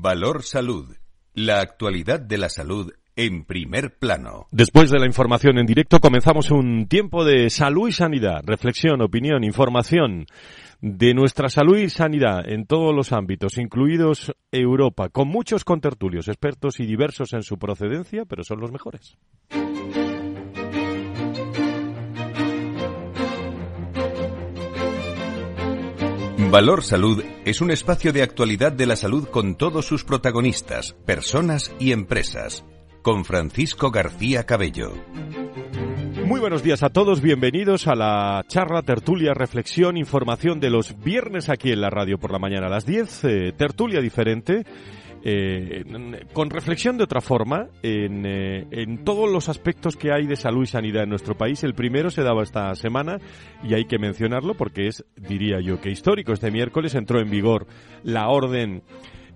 Valor Salud. La actualidad de la salud en primer plano. Después de la información en directo comenzamos un tiempo de salud y sanidad, reflexión, opinión, información de nuestra salud y sanidad en todos los ámbitos, incluidos Europa, con muchos contertulios, expertos y diversos en su procedencia, pero son los mejores. Valor Salud es un espacio de actualidad de la salud con todos sus protagonistas, personas y empresas. Con Francisco García Cabello. Muy buenos días a todos, bienvenidos a la charla, tertulia, reflexión, información de los viernes aquí en la radio por la mañana a las 10, eh, tertulia diferente eh, con reflexión de otra forma en, eh, en, todos los aspectos que hay de salud y sanidad en nuestro país. El primero se daba esta semana y hay que mencionarlo porque es, diría yo, que histórico. Este miércoles entró en vigor la orden.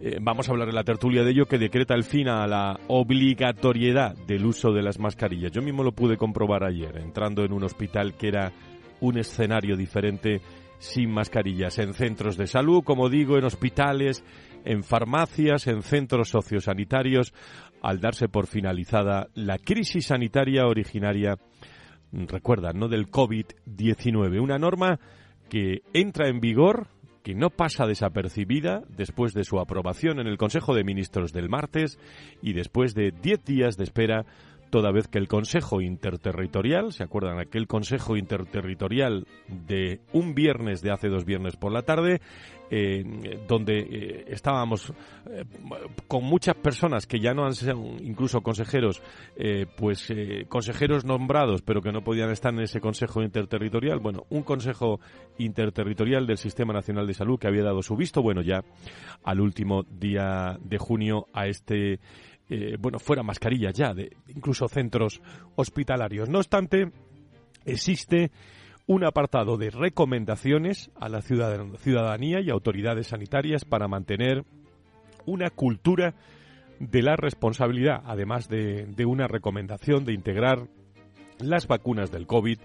Eh, vamos a hablar en la tertulia de ello que decreta el fin a la obligatoriedad del uso de las mascarillas. Yo mismo lo pude comprobar ayer, entrando en un hospital que era un escenario diferente sin mascarillas, en centros de salud, como digo, en hospitales, en farmacias, en centros sociosanitarios, al darse por finalizada la crisis sanitaria originaria, recuerda, no del COVID-19. Una norma que entra en vigor, que no pasa desapercibida después de su aprobación en el Consejo de Ministros del martes y después de diez días de espera toda vez que el Consejo Interterritorial, ¿se acuerdan? Aquel Consejo Interterritorial de un viernes de hace dos viernes por la tarde, eh, donde eh, estábamos eh, con muchas personas que ya no han sido incluso consejeros, pues consejeros nombrados, pero que no podían estar en ese Consejo Interterritorial. Bueno, un Consejo Interterritorial del Sistema Nacional de Salud que había dado su visto bueno ya al último día de junio a este eh, bueno, fuera mascarillas ya, de incluso centros hospitalarios. No obstante, existe un apartado de recomendaciones a la ciudadanía y autoridades sanitarias para mantener una cultura de la responsabilidad, además de, de una recomendación de integrar las vacunas del COVID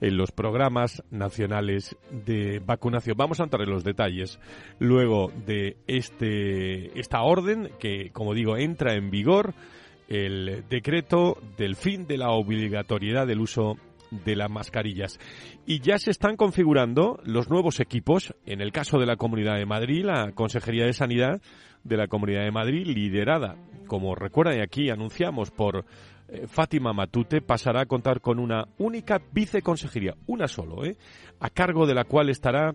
en los programas nacionales de vacunación. Vamos a entrar en los detalles luego de este esta orden que, como digo, entra en vigor el decreto del fin de la obligatoriedad del uso de las mascarillas. Y ya se están configurando los nuevos equipos. En el caso de la Comunidad de Madrid, la Consejería de Sanidad de la Comunidad de Madrid, liderada, como recuerdan y aquí anunciamos por eh, Fátima Matute pasará a contar con una única viceconsejería, una solo, ¿eh? a cargo de la cual estará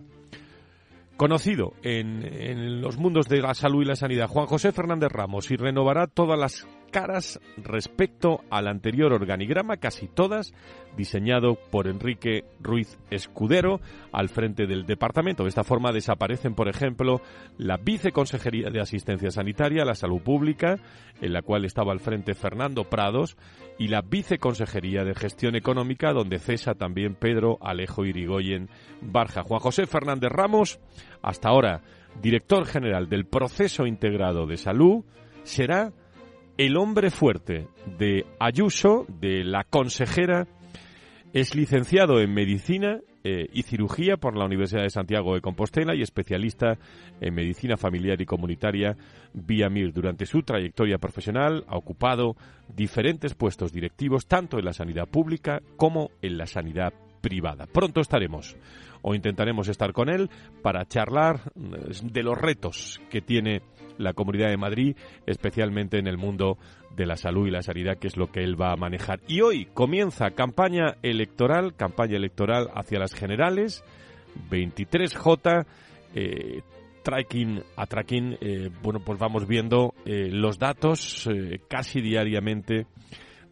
conocido en, en, los mundos de la salud y la sanidad, Juan José Fernández Ramos, y renovará todas las caras respecto al anterior organigrama, casi todas, diseñado por Enrique Ruiz Escudero al frente del departamento. De esta forma desaparecen, por ejemplo, la Viceconsejería de Asistencia Sanitaria, la Salud Pública, en la cual estaba al frente Fernando Prados, y la Viceconsejería de Gestión Económica, donde cesa también Pedro Alejo Irigoyen Barja. Juan José Fernández Ramos, hasta ahora director general del Proceso Integrado de Salud, será el hombre fuerte de Ayuso, de la consejera, es licenciado en medicina eh, y cirugía por la Universidad de Santiago de Compostela y especialista en medicina familiar y comunitaria vía MIR. Durante su trayectoria profesional ha ocupado diferentes puestos directivos tanto en la sanidad pública como en la sanidad privada. Pronto estaremos o intentaremos estar con él para charlar mm, de los retos que tiene la Comunidad de Madrid, especialmente en el mundo de la salud y la sanidad, que es lo que él va a manejar. Y hoy comienza campaña electoral, campaña electoral hacia las generales, 23J, eh, tracking a tracking, eh, bueno, pues vamos viendo eh, los datos casi diariamente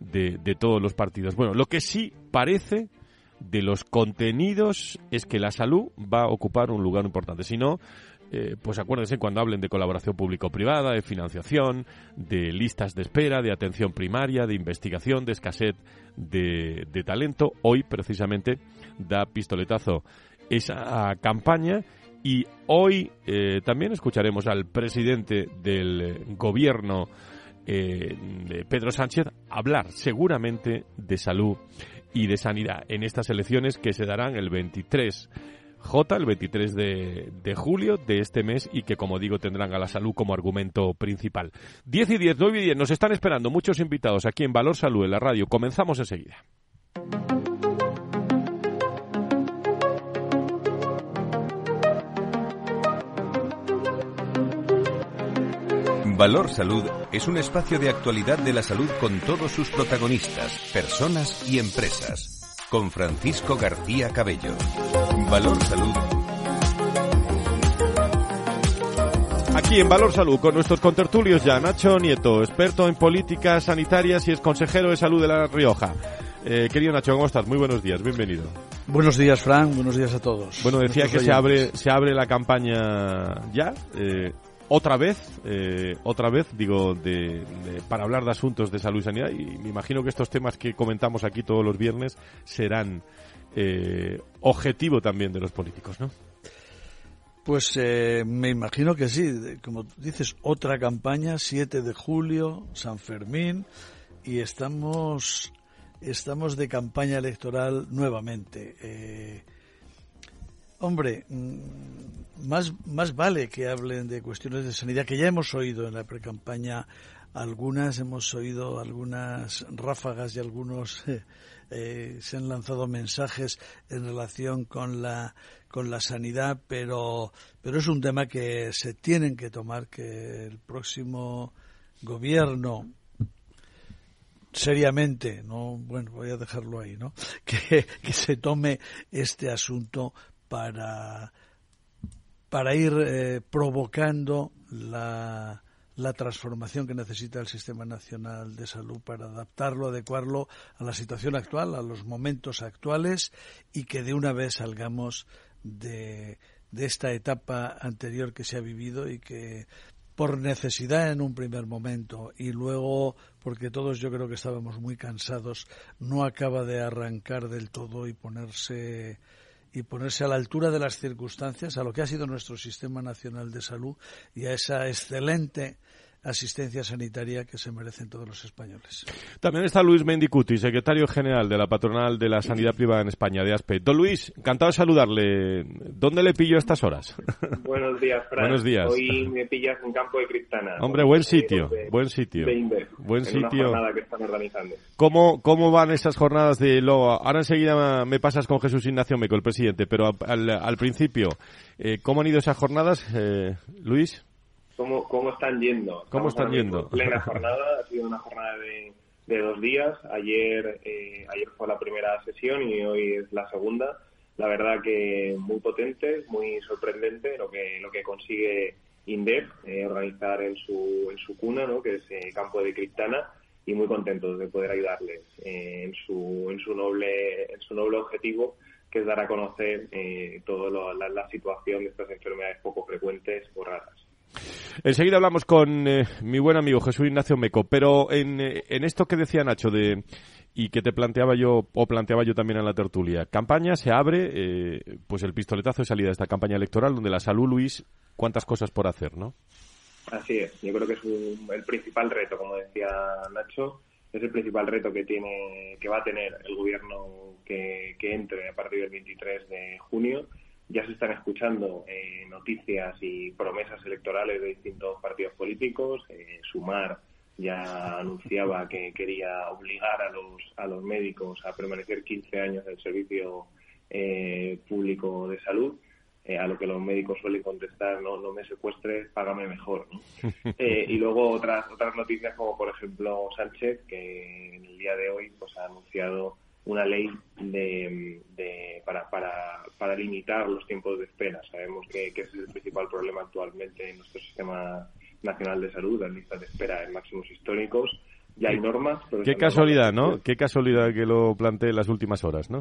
de, de todos los partidos. Bueno, lo que sí parece de los contenidos es que la salud va a ocupar un lugar importante. Si no, eh, pues acuérdense cuando hablen de colaboración público-privada, de financiación, de listas de espera, de atención primaria, de investigación, de escasez de, talento. Hoy, precisamente, da pistoletazo esa campaña y hoy eh, también escucharemos al presidente del gobierno, eh, Pedro Sánchez, hablar seguramente de salud y de sanidad en estas elecciones que se darán el 23 J, el 23 de, de, julio de este mes y que, como digo, tendrán a la salud como argumento principal. 10 y 10, 9 y 10, nos están esperando muchos invitados aquí en Valor Salud en la radio. Comenzamos enseguida. Valor Salud es un espacio de actualidad de la salud con todos sus protagonistas, personas y empresas. Con Francisco García Cabello. Valor Salud. Aquí en Valor Salud con nuestros contertulios ya Nacho Nieto, experto en políticas sanitarias y es consejero de salud de La Rioja. Eh, querido Nacho, ¿cómo estás? Muy buenos días, bienvenido. Buenos días, Fran, buenos días a todos. Bueno, decía que se abre, se abre la campaña ya. Eh, otra vez, eh, otra vez, digo, de, para hablar de asuntos de salud y sanidad. Y me imagino que estos temas que comentamos aquí todos los viernes serán eh, objetivo también de los políticos, ¿no? Pues eh, me imagino que sí. Como dices, otra campaña, 7 de julio, San Fermín, y estamos, estamos de campaña electoral nuevamente. Eh, hombre, mm, más, más vale que hablen de cuestiones de sanidad, que ya hemos oído en la precampaña algunas, hemos oído algunas ráfagas y algunos eh, se han lanzado mensajes en relación con la con la sanidad, pero pero es un tema que se tienen que tomar que el próximo gobierno seriamente, no, bueno, voy a dejarlo ahí, ¿no? Que, que se tome este asunto para para ir eh, provocando la la transformación que necesita el Sistema Nacional de Salud para adaptarlo, adecuarlo a la situación actual, a los momentos actuales y que de una vez salgamos de, de esta etapa anterior que se ha vivido y que por necesidad en un primer momento y luego porque todos yo creo que estábamos muy cansados, no acaba de arrancar del todo y ponerse y ponerse a la altura de las circunstancias, a lo que ha sido nuestro Sistema Nacional de Salud y a esa excelente asistencia sanitaria que se merecen todos los españoles. También está Luis Mendicuti, secretario general de la Patronal de la Sanidad Privada en España, de ASPE. Don Luis, encantado de saludarle. ¿Dónde le pillo a estas horas? Buenos días, Fran. Buenos días. Hoy me pillas en campo de Cristana. Hombre, buen sitio, buen sitio. buen sitio. que están organizando. ¿Cómo, ¿Cómo van esas jornadas de lo Ahora enseguida me pasas con Jesús Ignacio Meco, el presidente, pero al, al principio, eh, ¿cómo han ido esas jornadas, eh, Luis? ¿Cómo, cómo están yendo? ¿Cómo están yendo? Plena jornada, ha sido una jornada de, de dos días. Ayer, eh, ayer fue la primera sesión y hoy es la segunda. La verdad que muy potente, muy sorprendente lo que, lo que consigue INDEP eh, organizar en su, en su cuna, ¿no? que es eh, Campo de Criptana, y muy contentos de poder ayudarles eh, en, su, en, su noble, en su noble objetivo, que es dar a conocer eh, toda la, la situación de estas enfermedades poco frecuentes o raras. Enseguida hablamos con eh, mi buen amigo Jesús Ignacio Meco, pero en, eh, en, esto que decía Nacho de y que te planteaba yo o planteaba yo también en la tertulia, campaña se abre, eh, pues el pistoletazo de salida de esta campaña electoral donde la salud, Luis, cuántas cosas por hacer, ¿no? Así es, yo creo que es un, el principal reto, como decía Nacho, es el principal reto que tiene, que va a tener el gobierno que, que entre a partir del 23 de junio ya se están escuchando eh, noticias y promesas electorales de distintos partidos políticos. Eh, Sumar ya anunciaba que quería obligar a los, a los médicos a permanecer 15 años en el servicio eh, público de salud. Eh, a lo que los médicos suelen contestar, no, no me secuestres, págame mejor. ¿no? Eh, y luego otras, otras noticias como, por ejemplo, Sánchez, que en el día de hoy pues, ha anunciado una ley de, de, para, para, para limitar los tiempos de espera. Sabemos que, que ese es el principal problema actualmente en nuestro sistema nacional de salud, las listas de espera en máximos históricos. Ya hay normas. Pero Qué casualidad, ¿no? Qué casualidad que lo plantee en las últimas horas, ¿no?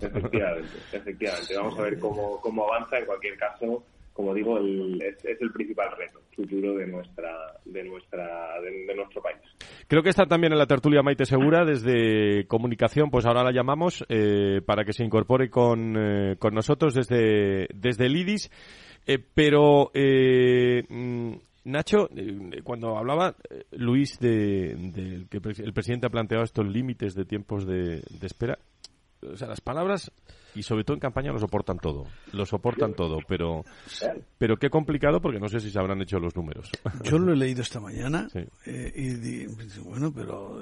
Efectivamente, efectivamente. Vamos a ver cómo, cómo avanza. En cualquier caso, como digo, el, es, el principal reto futuro de nuestra de nuestra de, nuestro país. Creo que está también en la tertulia Maite Segura desde comunicación, pues ahora la llamamos eh, para que se incorpore con, eh, con nosotros desde desde el IDIS, eh, pero mm, Nacho, cuando hablaba Luis de, que el presidente ha planteado estos límites de tiempos de espera, o sea, las palabras y sobre todo en campaña lo soportan todo, lo soportan todo, pero pero qué complicado porque no sé si se habrán hecho los números. Yo lo he leído esta mañana eh, y bueno, pero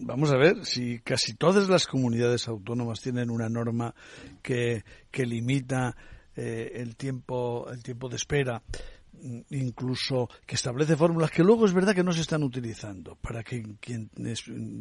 vamos a ver si casi todas las comunidades autónomas tienen una norma que, que limita eh, el tiempo el tiempo de espera incluso que establece fórmulas que luego es verdad que no se están utilizando para que quien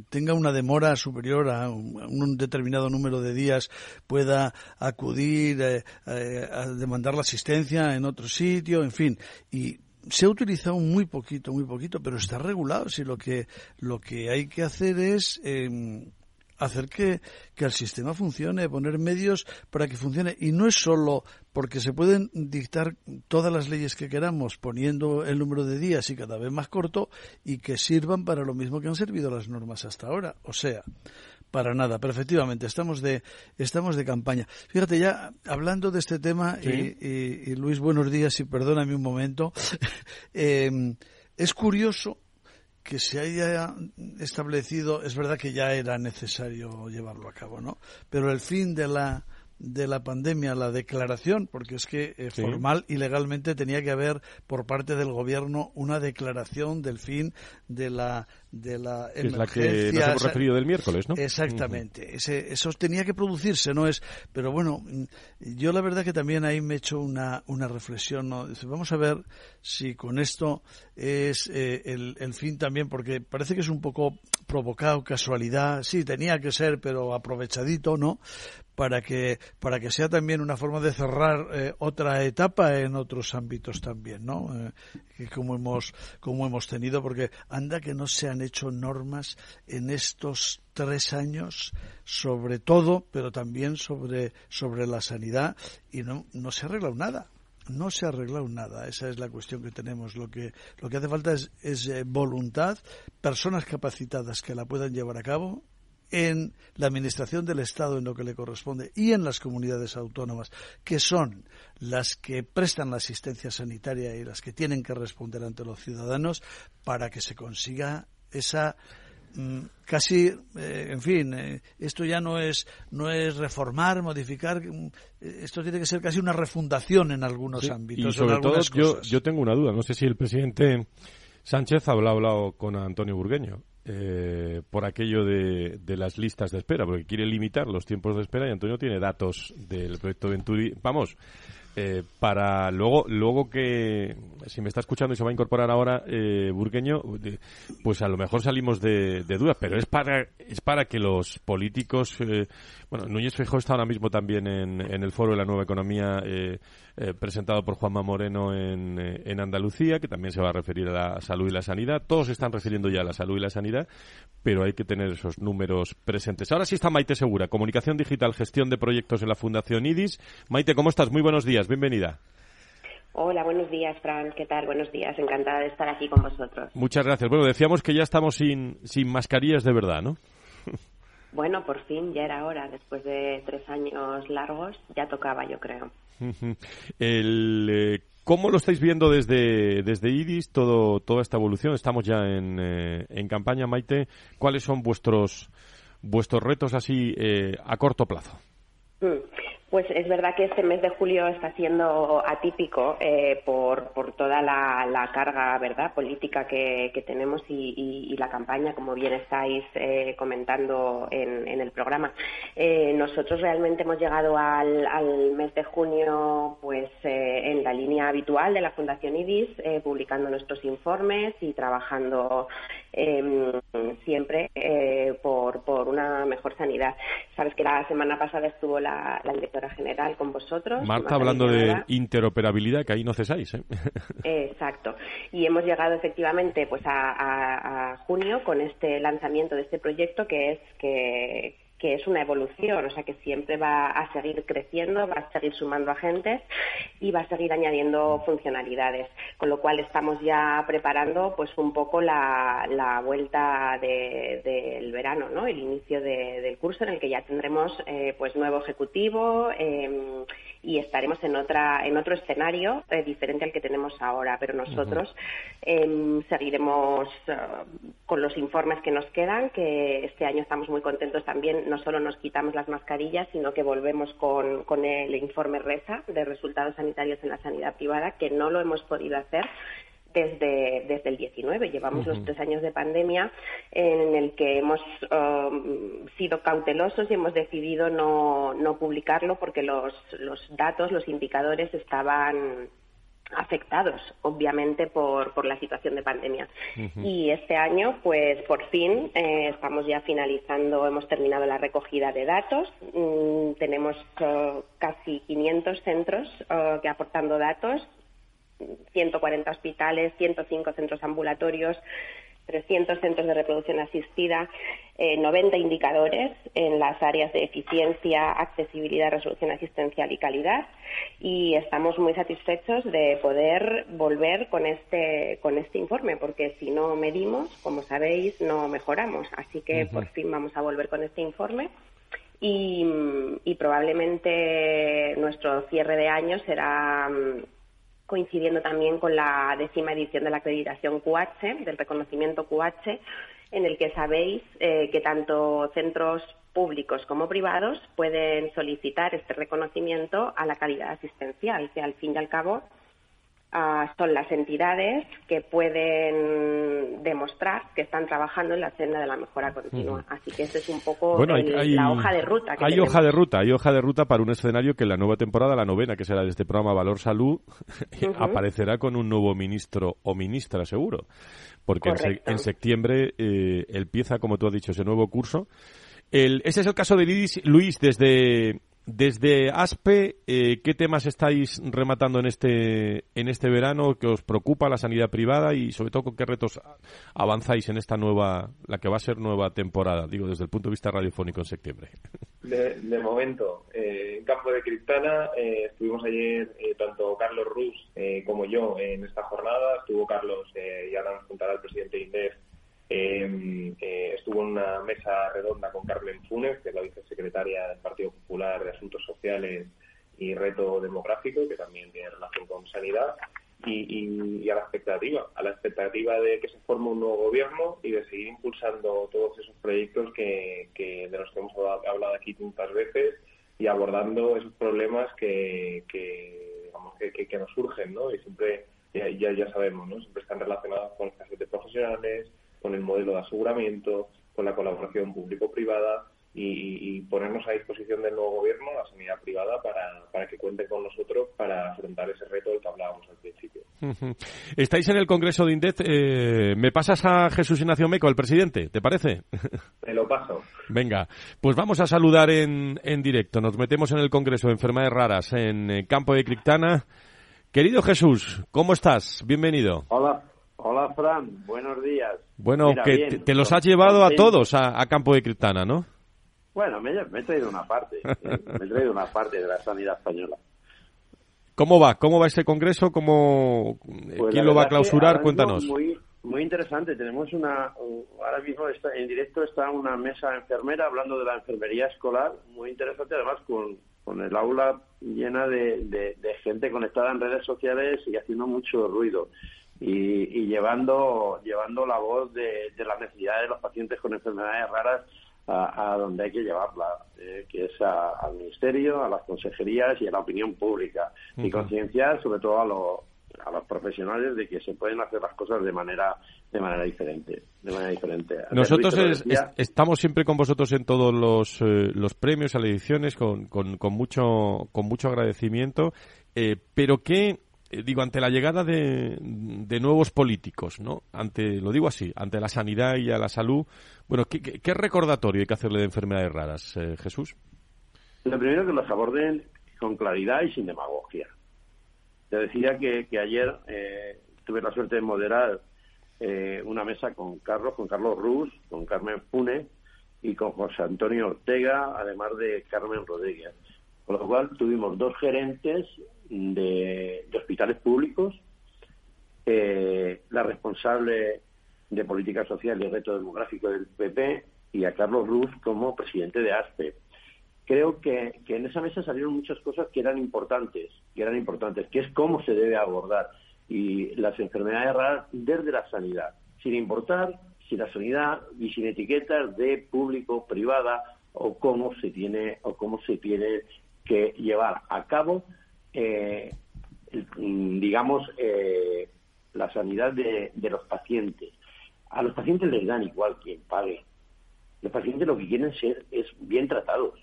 tenga una demora superior a un, determinado número de días pueda acudir eh, eh, a demandar la asistencia en otro sitio, en fin, y se ha utilizado muy poquito, muy poquito, pero está regulado. Si lo que lo que hay que hacer es em, hacer que, que el sistema funcione, poner medios para que funcione. Y no es solo porque se pueden dictar todas las leyes que queramos poniendo el número de días y cada vez más corto y que sirvan para lo mismo que han servido las normas hasta ahora. O sea, para nada, pero efectivamente estamos de estamos de campaña. Fíjate ya hablando de este tema y, Luis buenos días y perdóname un momento. eh, es curioso que se haya establecido, es verdad que ya era necesario llevarlo a cabo, ¿no? Pero el fin de la de la pandemia, la declaración, porque es que eh, formal y legalmente tenía que haber por parte del gobierno una declaración del fin de la de la emergencia. Es la que nos hemos referido del miércoles, ¿no? Exactamente. Ese, eso tenía que producirse, ¿no? es Pero bueno, yo la verdad que también ahí me he hecho una, una reflexión, ¿no? Vamos a ver si con esto es eh, el, el fin también, porque parece que es un poco provocado, casualidad. Sí, tenía que ser, pero aprovechadito, ¿no? Para que para que sea también una forma de cerrar eh, otra etapa en otros ámbitos también, ¿no? Eh, como hemos como hemos tenido, porque anda que no se han hecho normas en estos tres años sobre todo, pero también sobre sobre la sanidad y no no se ha arreglado nada. No se ha arreglado nada, esa es la cuestión que tenemos. Lo que, lo que hace falta es, es eh, voluntad, personas capacitadas que la puedan llevar a cabo, en la administración del Estado en lo que le corresponde y en las comunidades autónomas, que son las que prestan la asistencia sanitaria y las que tienen que responder ante los ciudadanos para que se consiga esa mm, casi eh, en fin eh, esto ya no es no es reformar modificar mm, esto tiene que ser casi una refundación en algunos ámbitos y sobre todo yo, yo tengo una duda no sé si el presidente Sánchez ha hablado con Antonio Burgueño eh, por aquello de, de, las listas de espera, porque quiere limitar los tiempos de espera y Antonio tiene datos del proyecto Venturi. Vamos, eh, para luego, luego que, si me está escuchando y se va a incorporar ahora eh, Burgueño, pues a lo mejor salimos de, de dudas, pero es para, es para que los políticos, eh, bueno, Núñez Feijóo está ahora mismo también en, en el foro de la nueva economía eh, eh, presentado por Juanma Moreno en, en, Andalucía, que también se va a referir a la salud y la sanidad. Todos están refiriendo ya a la salud y la sanidad, pero hay que tener esos números presentes. Ahora sí está Maite Segura, Comunicación Digital, Gestión de Proyectos en la Fundación IDIS. Maite, ¿cómo estás? Muy buenos días, bienvenida. Hola, buenos días, Fran. ¿Qué tal? Buenos días. Encantada de estar aquí con vosotros. Muchas gracias. Bueno, decíamos que ya estamos sin, sin mascarillas de verdad, ¿no? Bueno, por fin, ya era hora. Después de tres años largos, ya tocaba, yo creo. El, eh, ¿Cómo lo estáis viendo desde, desde IDIS, todo, toda esta evolución? Estamos ya en, eh, en campaña, Maite. ¿Cuáles son vuestros, vuestros retos así eh, a corto plazo? Mm. Pues es verdad que este mes de julio está siendo atípico eh, por, por, toda la, carga verdad política que, tenemos y, la campaña, como bien estáis eh, comentando en, en, el programa. Eh, nosotros realmente hemos llegado al, al mes de junio pues eh, en la línea habitual de la Fundación IDIS, eh, publicando nuestros informes y trabajando em, siempre eh, por, por, una mejor sanidad. Sabes que la semana pasada estuvo la, la directora general con vosotros. Marta, hablando de interoperabilidad, que ahí no cesáis. ¿eh? Exacto. Y hemos llegado efectivamente pues a, a junio con este lanzamiento de este proyecto que es que que es una evolución, o sea que siempre va a seguir creciendo, va a seguir sumando agentes y va a seguir añadiendo funcionalidades, con lo cual estamos ya preparando pues un poco la, la vuelta del de, verano, ¿no? el inicio de, del curso en el que ya tendremos eh, pues nuevo ejecutivo eh, y estaremos en otra en otro escenario eh, diferente al que tenemos ahora pero nosotros em, seguiremos eh, con los informes que nos quedan que este año estamos muy contentos también. No solo nos quitamos las mascarillas sino que volvemos con, con el informe RESA de resultados sanitarios en la sanidad privada que no lo hemos podido hacer desde, desde el 19. Llevamos los tres años de pandemia en el que hemos um, sido cautelosos y hemos decidido no, no publicarlo porque los, los datos, los indicadores estaban afectados, obviamente, por, por la situación de pandemia. Y este año, pues por fin, eh, estamos ya finalizando, hemos terminado la recogida de datos. Mm, tenemos uh, casi 500 centros uh, que aportando datos 140 hospitales, 105 centros ambulatorios, 300 centros de reproducción asistida, 90 eh, indicadores en las áreas de eficiencia, accesibilidad, resolución asistencial y calidad. Y estamos muy satisfechos de poder volver con este, con este informe, porque si no medimos, como sabéis, no mejoramos. Así que por fin vamos a volver con este informe. Y, y probablemente nuestro cierre de año será coincidiendo también con la décima edición de la acreditación QH, del reconocimiento QH, en el que sabéis eh, que tanto centros públicos como privados pueden solicitar este reconocimiento a la calidad asistencial, que al fin y al cabo son las entidades que pueden demostrar que están trabajando en la senda de la mejora continua. Así que esa es un poco la hoja de ruta. hay hoja de ruta, hay hoja de ruta para un escenario que en la nueva temporada, la novena, que será de este programa Valor Salud, aparecerá con un nuevo ministro o ministra seguro, porque en, septiembre eh, empieza, como tú has dicho, ese nuevo curso. El, ese es el caso de Luis desde desde ASPE, eh, ¿qué temas estáis rematando en este, en este verano que os preocupa la sanidad privada y sobre todo con qué retos avanzáis en esta nueva, la que va a ser nueva temporada, digo, desde el punto de vista radiofónico en septiembre? De, momento, eh, en campo de Criptana eh, estuvimos ayer tanto Carlos Rus como yo en esta jornada, estuvo Carlos y ahora nos contará el presidente INDEF Eh, estuvo en una mesa redonda con Carmen Funes, que es la vicesecretaria del Partido Popular de Asuntos Sociales y Reto Demográfico, que también tiene relación con sanidad, y, a la expectativa, a la expectativa de que se forme un nuevo gobierno y de seguir impulsando todos esos proyectos que, de los que hemos hablado aquí tantas veces y abordando esos problemas que, que, que, nos surgen, ¿no? Y siempre, ya, ya, sabemos, ¿no? Siempre están relacionados con escasez de profesionales, con el modelo de aseguramiento, con la colaboración público-privada y, ponernos a disposición del nuevo gobierno, la sanidad privada, para, que cuente con nosotros para afrontar ese reto del que hablábamos al principio. Estáis en el Congreso de INDET. Eh, ¿Me pasas a Jesús Ignacio Meco, el presidente? ¿Te parece? Te lo paso. Venga, pues vamos a saludar en, en directo. Nos metemos en el Congreso de Enfermedades Raras en eh, Campo de Criptana. Querido Jesús, ¿cómo estás? Bienvenido. Hola, Fran. Buenos días. Bueno, que te, los has llevado a todos a, Campo de Criptana, ¿no? Bueno, me, he traído una parte. Eh, me he traído una parte de la sanidad española. ¿Cómo va? ¿Cómo va ese congreso? ¿Cómo, pues ¿Quién lo va a clausurar? Cuéntanos. Muy, muy interesante. Tenemos una. Ahora mismo está, en directo está una mesa enfermera hablando de la enfermería escolar. Muy interesante, además, con, con el aula llena de, de gente conectada en redes sociales y haciendo mucho ruido y, llevando, llevando la voz de, de las necesidades de los pacientes con enfermedades raras a, donde hay que llevarla, eh, que es al Ministerio, a las consejerías y a la opinión pública. Y concienciar sobre todo a, los a los profesionales de que se pueden hacer las cosas de manera de manera diferente de manera diferente. Nosotros estamos siempre con vosotros en todos los, eh, los premios a las ediciones con, con, con, mucho con mucho agradecimiento. Eh, pero qué eh, digo, ante la llegada de, nuevos políticos, ¿no? Ante, lo digo así, ante la sanidad y a la salud, bueno, ¿qué, qué, recordatorio hay que hacerle de enfermedades raras, eh, Jesús? Lo primero que los aborden con claridad y sin demagogia. Te decía que, ayer eh, tuve la suerte de moderar una mesa con Carlos, con Carlos Ruz, con Carmen Pune y con José Antonio Ortega, además de Carmen Rodríguez. Con lo cual tuvimos dos gerentes de, hospitales públicos, eh, la responsable de política social y reto demográfico del PP y a Carlos Ruz como presidente de ASPE. creo que, que en esa mesa salieron muchas cosas que eran importantes, que eran importantes, que es cómo se debe abordar y las enfermedades raras desde la sanidad, sin importar si la sanidad y sin etiquetas de público, privada o cómo se tiene o cómo se tiene que llevar a cabo, eh, digamos, eh, la sanidad de, los pacientes. A los pacientes les dan igual quien pague. Los pacientes lo que quieren ser es bien tratados.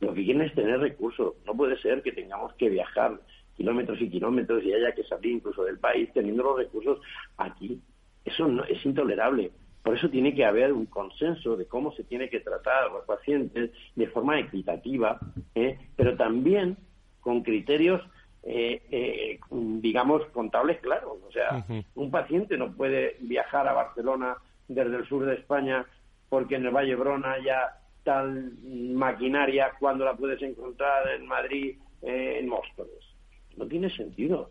Lo que quieren es tener recursos. No puede ser que tengamos que viajar kilómetros y kilómetros y haya que salir incluso del país teniendo los recursos aquí. Eso no, es intolerable. Por eso tiene que haber un consenso de cómo se tiene que tratar a los pacientes de forma equitativa, ¿eh? pero también con criterios, eh, eh, digamos, contables claros. O sea, un paciente no puede viajar a Barcelona desde el sur de España porque en el Valle Brona haya tal maquinaria cuando la puedes encontrar en Madrid, en Móstoles no tiene sentido.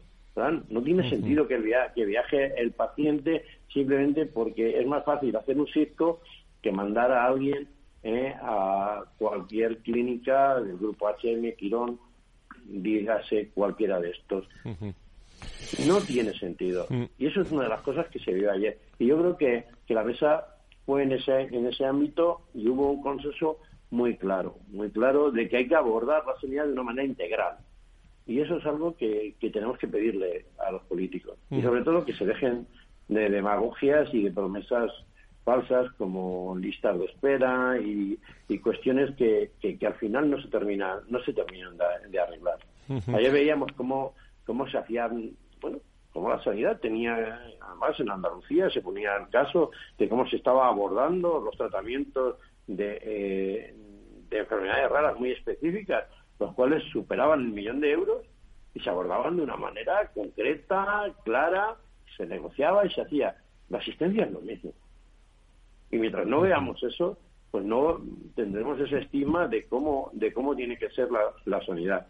No tiene sentido que, que viaje el paciente simplemente porque es más fácil hacer un circo que mandar a alguien eh, a cualquier clínica del grupo HM, Quirón, dígase cualquiera de estos. No tiene sentido. Mm. Y eso es una de las cosas que se vio ayer. Y yo creo que, que la mesa fue en ese, en ese ámbito y hubo un consenso muy claro, muy claro de que hay que abordar la sanidad de una manera integral. Y eso es algo que, tenemos que pedirle a los políticos. Y sobre todo que se dejen de demagogias y de promesas falsas como listas de espera y, cuestiones que, que, al final no se terminan no se terminan de, arreglar. Ayer veíamos cómo, cómo se hacían, bueno, cómo la sanidad tenía, además en Andalucía se ponía el caso de cómo se estaba abordando los tratamientos de, eh, de enfermedades raras muy específicas los cuales superaban el millón de euros y se abordaban de una manera concreta, clara, se negociaba y se hacía. La asistencia es lo mismo. Y mientras no veamos eso, pues no tendremos ese estigma de cómo de cómo tiene que ser la, sanidad.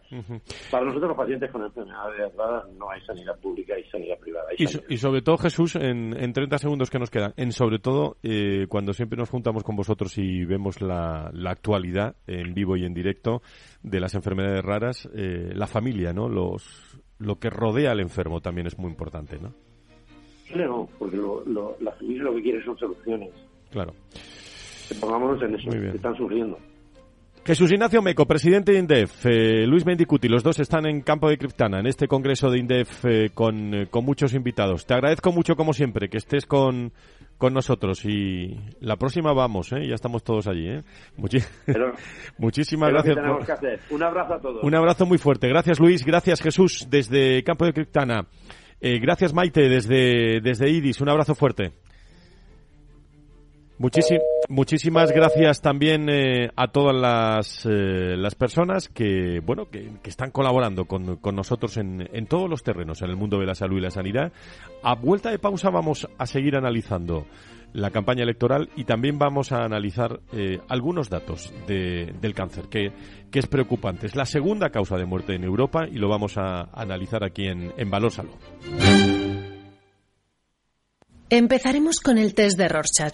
Para nosotros los pacientes con enfermedades raras no hay sanidad pública y sanidad privada. y, sobre todo, Jesús, en, en 30 segundos que nos quedan, en sobre todo eh, cuando siempre nos juntamos con vosotros y vemos la, la actualidad en vivo y en directo de las enfermedades raras, eh, la familia, ¿no? Los, lo que rodea al enfermo también es muy importante, ¿no? Claro, porque la familia lo que quiere son soluciones. Claro pongámonos en eso, que están sufriendo. Jesús Ignacio Meco, presidente de INDEF, eh, Luis Mendicuti, los dos están en campo de Criptana, en este congreso de INDEF eh, con, eh, con, muchos invitados. Te agradezco mucho, como siempre, que estés con, con nosotros y la próxima vamos, ya estamos todos allí. muchísimas gracias. Un abrazo a todos. Un abrazo muy fuerte. Gracias, Luis. Gracias, Jesús, desde campo de Criptana. gracias, Maite, desde, desde IDIS. Un abrazo fuerte muchísimas gracias también eh, a todas las, eh, las personas que, bueno, que, están colaborando con, con nosotros en, en, todos los terrenos, en el mundo de la salud y la sanidad. A vuelta de pausa vamos a seguir analizando la campaña electoral y también vamos a analizar eh, algunos datos de, del cáncer, que, que, es preocupante. Es la segunda causa de muerte en Europa y lo vamos a analizar aquí en, en Valor Salud. Empezaremos con el test de Rorschach.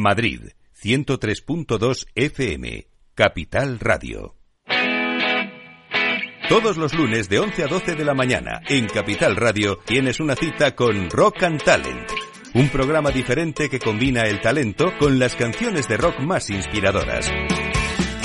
Madrid, 103.2 FM, Capital Radio. Todos los lunes de 11 a 12 de la mañana en Capital Radio tienes una cita con Rock and Talent, un programa diferente que combina el talento con las canciones de rock más inspiradoras.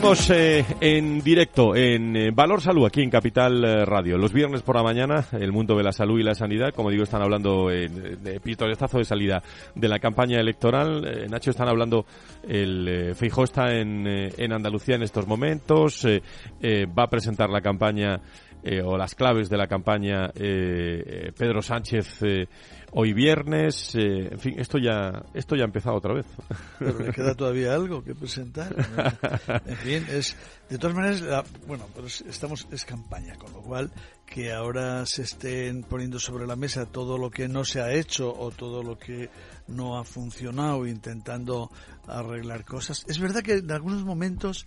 Seguimos eh, en directo en eh, Valor Salud aquí en Capital eh, Radio. Los viernes por la mañana, el mundo de la salud y la sanidad, como digo, están hablando de pistoletazo de salida de la campaña electoral. Nacho, están hablando, el Feijó está en, en Andalucía en estos momentos, va a presentar la campaña o las claves de la campaña Pedro Sánchez hoy viernes, eh, en fin, esto ya, esto ya ha empezado otra vez. Pero le queda todavía algo que presentar. En fin, es, de todas maneras, bueno, pero estamos, es campaña, con lo cual que ahora se estén poniendo sobre la mesa todo lo que no se ha hecho o todo lo que no ha funcionado intentando arreglar cosas. Es verdad que en algunos momentos,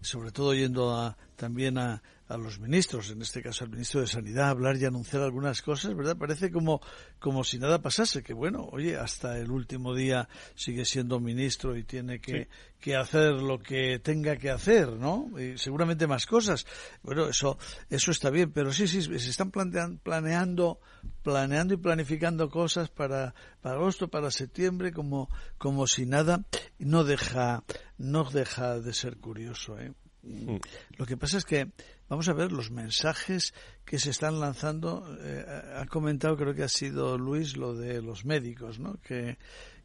sobre todo yendo a, también a, a los ministros, en este caso al ministro de Sanidad, hablar y anunciar algunas cosas, ¿verdad? Parece como, como si nada pasase, que bueno, oye, hasta el último día sigue siendo ministro y tiene que, que hacer lo que tenga que hacer, ¿no? Y seguramente más cosas. Bueno, eso, eso está bien, pero sí, sí, se están planeando, planeando y planificando cosas para, para agosto, para septiembre, como, como si nada, no deja, no deja de ser curioso, ¿eh? Mm. Lo que pasa es que vamos a ver los mensajes que se están lanzando. Eh, ha comentado, creo que ha sido Luis, lo de los médicos, ¿no? Que,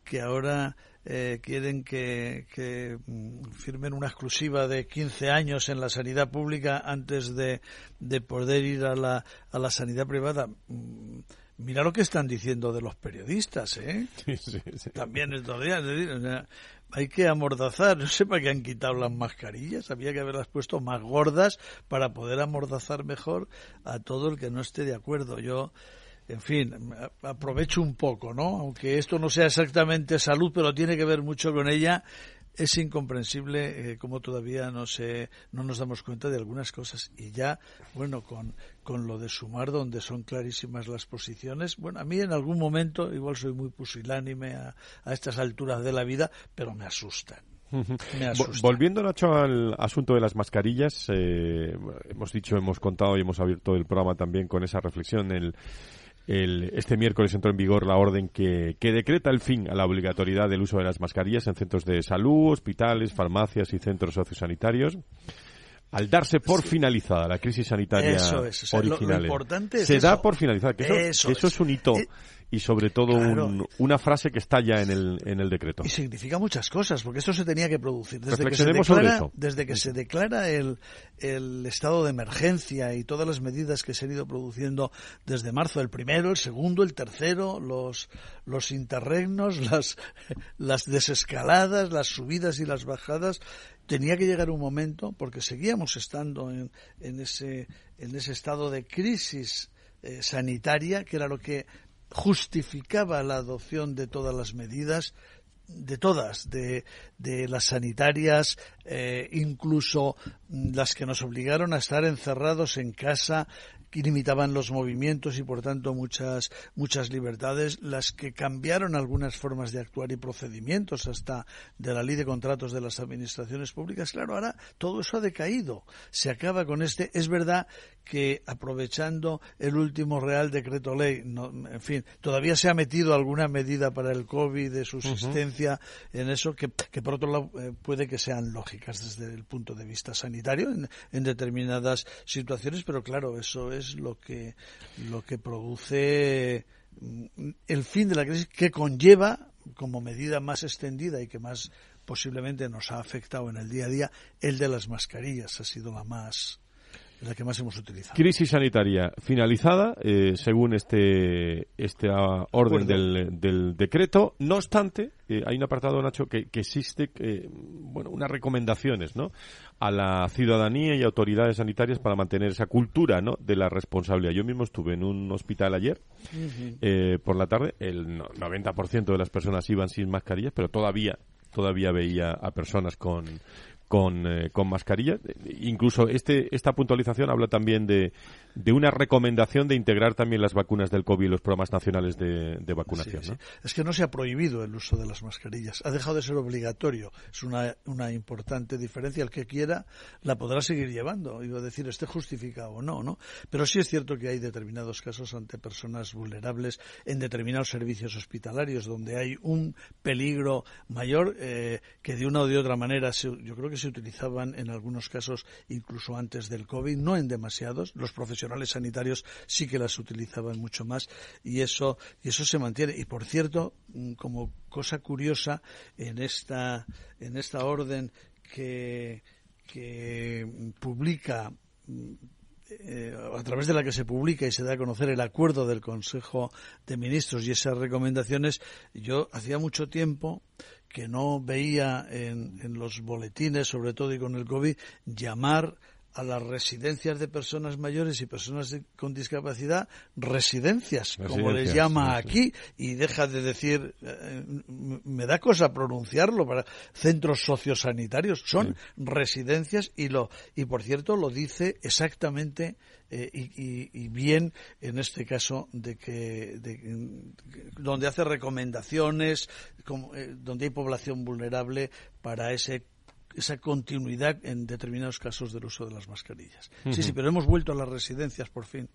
que ahora eh, quieren que, que, mm, firmen una exclusiva de 15 años en la sanidad pública antes de, de poder ir a la, a la sanidad privada. Mm, mira lo que están diciendo de los periodistas, ¿eh? También estos días hay que amordazar. No sé para qué han quitado las mascarillas. Había que haberlas puesto más gordas para poder amordazar mejor a todo el que no esté de acuerdo. Yo, en fin, aprovecho un poco, ¿no? Aunque esto no sea exactamente salud, pero tiene que ver mucho con ella es incomprensible eh, cómo todavía no se no nos damos cuenta de algunas cosas y ya bueno con, con lo de sumar donde son clarísimas las posiciones bueno a mí en algún momento igual soy muy pusilánime a, a estas alturas de la vida pero me asustan. Volviendo, Nacho, al asunto de las mascarillas, eh, hemos dicho, hemos contado y hemos abierto el programa también con esa reflexión. El, este miércoles entró en vigor la orden que, que, decreta el fin a la obligatoriedad del uso de las mascarillas en centros de salud, hospitales, farmacias y centros sociosanitarios. Al darse por finalizada la crisis sanitaria original, se da por finalizada, que eso, es. un hito. Eh, y sobre todo una frase que está ya en el, en el decreto. Y significa muchas cosas, porque esto se tenía que producir. Desde que se declara, Desde que se declara el, el estado de emergencia y todas las medidas que se han ido produciendo desde marzo, el primero, el segundo, el tercero, los, los interregnos, las, las desescaladas, las subidas y las bajadas, tenía que llegar un momento, porque seguíamos estando en, en, ese, en ese estado de crisis eh, sanitaria, que era lo que justificaba la adopción de todas las medidas, de todas, de, de las sanitarias, eh, incluso las que nos obligaron a estar encerrados en casa limitaban los movimientos y por tanto muchas muchas libertades las que cambiaron algunas formas de actuar y procedimientos hasta de la ley de contratos de las administraciones públicas. Claro ahora todo eso ha decaído. Se acaba con este es verdad que aprovechando el último real decreto ley en fin todavía se ha metido alguna medida para el covid de subsistencia en eso que, que, por otro lado eh, puede que sean lógicas desde el punto de vista sanitario en determinadas situaciones pero claro eso es lo que, lo que produce mm, el fin de la crisis que conlleva como medida más extendida y que más posiblemente nos ha afectado en el día a día, el de las mascarillas. Ha sido la más la que más hemos utilizado. Crisis sanitaria finalizada, eh, según este, este ah, orden del, del, decreto. No obstante, eh, hay un apartado, Nacho, que, que existe, eh, bueno, unas recomendaciones, ¿no? A la ciudadanía y autoridades sanitarias para mantener esa cultura, ¿no? De la responsabilidad. Yo mismo estuve en un hospital ayer, por la tarde. El 90% de las personas iban sin mascarillas, pero todavía todavía veía a personas con, con, eh, con mascarilla. Incluso este, esta puntualización habla también de, de una recomendación de integrar también las vacunas del COVID y los programas nacionales de, vacunación. Es que no se ha prohibido el uso de las mascarillas, ha dejado de ser obligatorio. Es una, una importante diferencia. El que quiera la podrá seguir llevando. Iba a decir, esté justificado o no, ¿no? Pero sí es cierto que hay determinados casos ante personas vulnerables en determinados servicios hospitalarios donde hay un peligro mayor eh, que de una o de otra manera yo creo que se utilizaban en algunos casos incluso antes del COVID, no en demasiados. Los profesionales sanitarios sí que las utilizaban mucho más y eso y eso se mantiene. Y por cierto mm, como cosa curiosa en esta en esta orden que que publica mm, eh, a través de la que se publica y se da a conocer el acuerdo del Consejo de Ministros y esas recomendaciones, yo hacía mucho tiempo que no veía en, en los boletines, sobre todo y con el COVID, llamar a las residencias de personas mayores y personas con discapacidad residencias, como les llama aquí, y deja de decir, eh, me da cosa pronunciarlo para centros sociosanitarios, son residencias y lo y por cierto lo dice exactamente eh, y, bien en este caso de que donde hace recomendaciones, como, eh, donde hay población vulnerable para ese esa continuidad en determinados casos del uso de las mascarillas. Sí, sí, pero hemos vuelto a las residencias por fin.